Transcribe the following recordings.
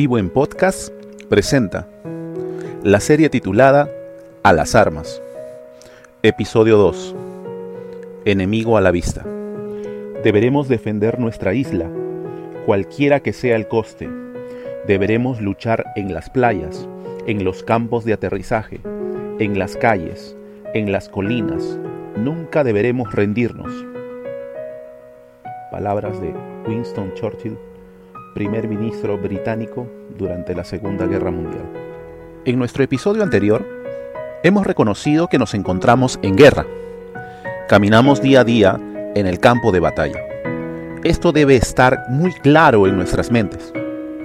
Vivo en Podcast presenta la serie titulada A las Armas. Episodio 2. Enemigo a la vista. Deberemos defender nuestra isla, cualquiera que sea el coste. Deberemos luchar en las playas, en los campos de aterrizaje, en las calles, en las colinas. Nunca deberemos rendirnos. Palabras de Winston Churchill primer ministro británico durante la Segunda Guerra Mundial. En nuestro episodio anterior, hemos reconocido que nos encontramos en guerra. Caminamos día a día en el campo de batalla. Esto debe estar muy claro en nuestras mentes.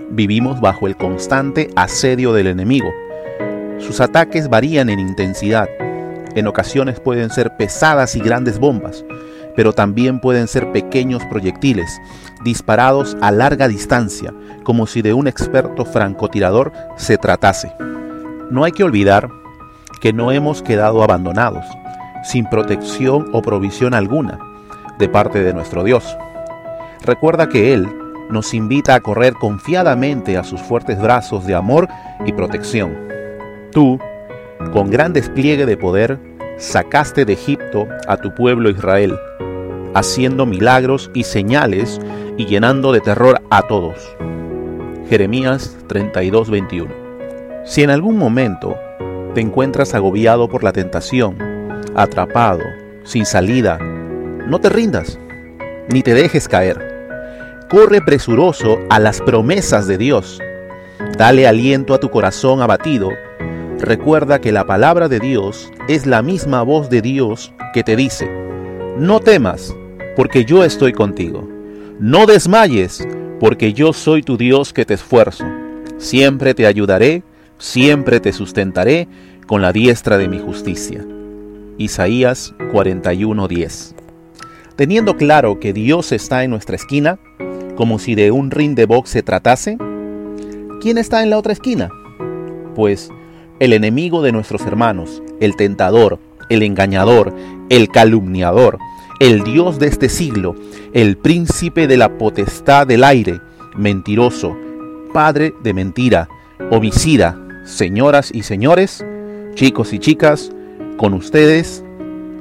Vivimos bajo el constante asedio del enemigo. Sus ataques varían en intensidad. En ocasiones pueden ser pesadas y grandes bombas, pero también pueden ser pequeños proyectiles disparados a larga distancia, como si de un experto francotirador se tratase. No hay que olvidar que no hemos quedado abandonados, sin protección o provisión alguna, de parte de nuestro Dios. Recuerda que Él nos invita a correr confiadamente a sus fuertes brazos de amor y protección. Tú, con gran despliegue de poder, sacaste de Egipto a tu pueblo Israel, haciendo milagros y señales y llenando de terror a todos. Jeremías 32:21. Si en algún momento te encuentras agobiado por la tentación, atrapado, sin salida, no te rindas, ni te dejes caer. Corre presuroso a las promesas de Dios. Dale aliento a tu corazón abatido. Recuerda que la palabra de Dios es la misma voz de Dios que te dice, no temas, porque yo estoy contigo. No desmayes, porque yo soy tu Dios que te esfuerzo. Siempre te ayudaré, siempre te sustentaré con la diestra de mi justicia. Isaías 41:10. Teniendo claro que Dios está en nuestra esquina, como si de un ring de box se tratase, ¿quién está en la otra esquina? Pues el enemigo de nuestros hermanos, el tentador, el engañador, el calumniador, el Dios de este siglo, el príncipe de la potestad del aire, mentiroso, padre de mentira, homicida, señoras y señores, chicos y chicas, con ustedes,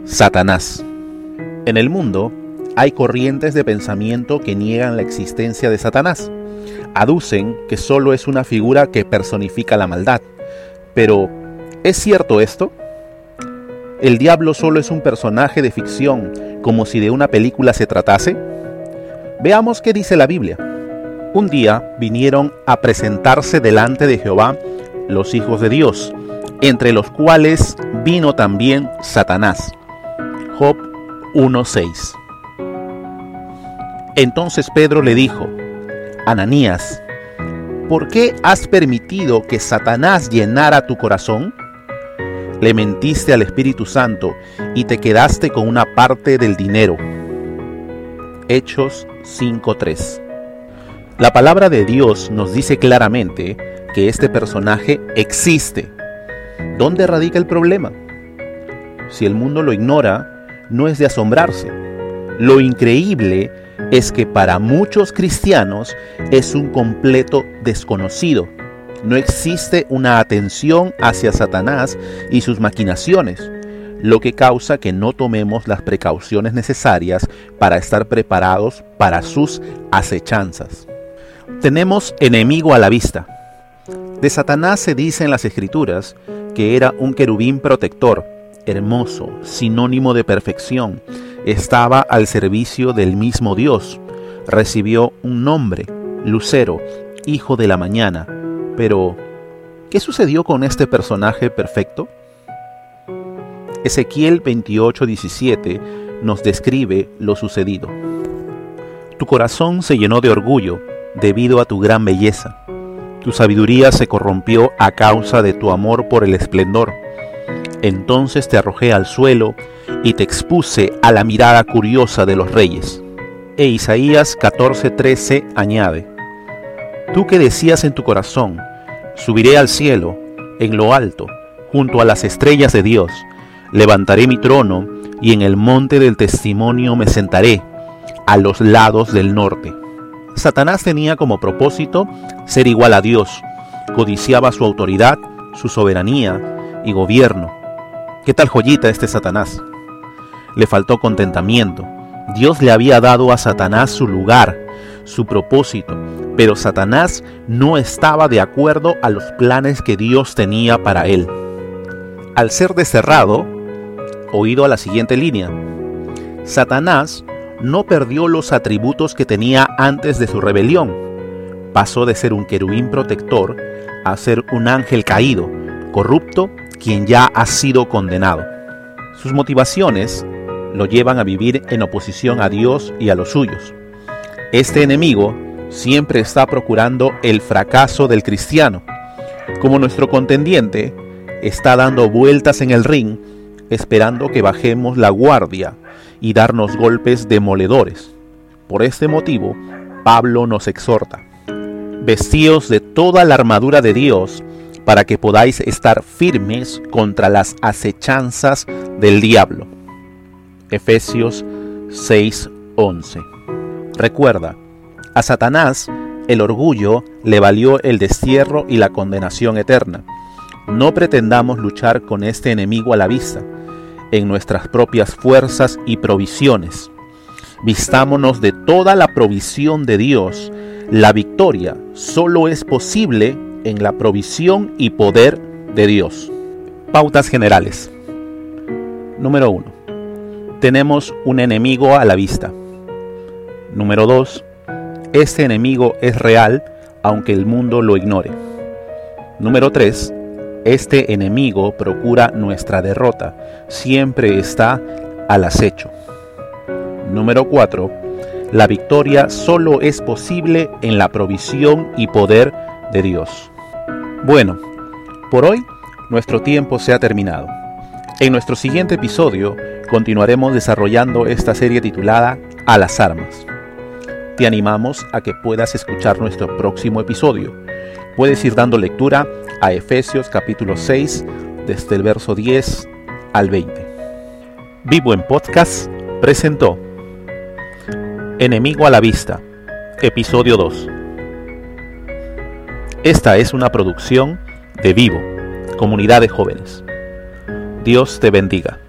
Satanás. En el mundo hay corrientes de pensamiento que niegan la existencia de Satanás. Aducen que solo es una figura que personifica la maldad. Pero, ¿es cierto esto? ¿El diablo solo es un personaje de ficción como si de una película se tratase? Veamos qué dice la Biblia. Un día vinieron a presentarse delante de Jehová los hijos de Dios, entre los cuales vino también Satanás. Job 1.6. Entonces Pedro le dijo, Ananías, ¿por qué has permitido que Satanás llenara tu corazón? Le mentiste al Espíritu Santo y te quedaste con una parte del dinero. Hechos 5.3 La palabra de Dios nos dice claramente que este personaje existe. ¿Dónde radica el problema? Si el mundo lo ignora, no es de asombrarse. Lo increíble es que para muchos cristianos es un completo desconocido no existe una atención hacia Satanás y sus maquinaciones, lo que causa que no tomemos las precauciones necesarias para estar preparados para sus acechanzas. Tenemos enemigo a la vista. De Satanás se dice en las escrituras que era un querubín protector, hermoso, sinónimo de perfección, estaba al servicio del mismo Dios, recibió un nombre, Lucero, hijo de la mañana, pero, ¿qué sucedió con este personaje perfecto? Ezequiel 28:17 nos describe lo sucedido. Tu corazón se llenó de orgullo debido a tu gran belleza. Tu sabiduría se corrompió a causa de tu amor por el esplendor. Entonces te arrojé al suelo y te expuse a la mirada curiosa de los reyes. E Isaías 14:13 añade, Tú que decías en tu corazón, subiré al cielo, en lo alto, junto a las estrellas de Dios, levantaré mi trono y en el monte del testimonio me sentaré, a los lados del norte. Satanás tenía como propósito ser igual a Dios, codiciaba su autoridad, su soberanía y gobierno. ¿Qué tal joyita este Satanás? Le faltó contentamiento. Dios le había dado a Satanás su lugar, su propósito, pero Satanás no estaba de acuerdo a los planes que Dios tenía para él. Al ser desterrado, oído a la siguiente línea, Satanás no perdió los atributos que tenía antes de su rebelión. Pasó de ser un querubín protector a ser un ángel caído, corrupto, quien ya ha sido condenado. Sus motivaciones lo llevan a vivir en oposición a Dios y a los suyos. Este enemigo siempre está procurando el fracaso del cristiano. Como nuestro contendiente, está dando vueltas en el ring, esperando que bajemos la guardia y darnos golpes demoledores. Por este motivo, Pablo nos exhorta, vestíos de toda la armadura de Dios, para que podáis estar firmes contra las acechanzas del diablo. Efesios 6:11 Recuerda, a Satanás el orgullo le valió el destierro y la condenación eterna. No pretendamos luchar con este enemigo a la vista, en nuestras propias fuerzas y provisiones. Vistámonos de toda la provisión de Dios. La victoria solo es posible en la provisión y poder de Dios. Pautas generales. Número 1. Tenemos un enemigo a la vista. Número 2. Este enemigo es real aunque el mundo lo ignore. Número 3 este enemigo procura nuestra derrota, siempre está al acecho. Número 4. La victoria solo es posible en la provisión y poder de Dios. Bueno, por hoy nuestro tiempo se ha terminado. En nuestro siguiente episodio continuaremos desarrollando esta serie titulada A las armas. Te animamos a que puedas escuchar nuestro próximo episodio. Puedes ir dando lectura a Efesios capítulo 6, desde el verso 10 al 20. Vivo en Podcast presentó Enemigo a la Vista, episodio 2. Esta es una producción de Vivo, comunidad de jóvenes. Dios te bendiga.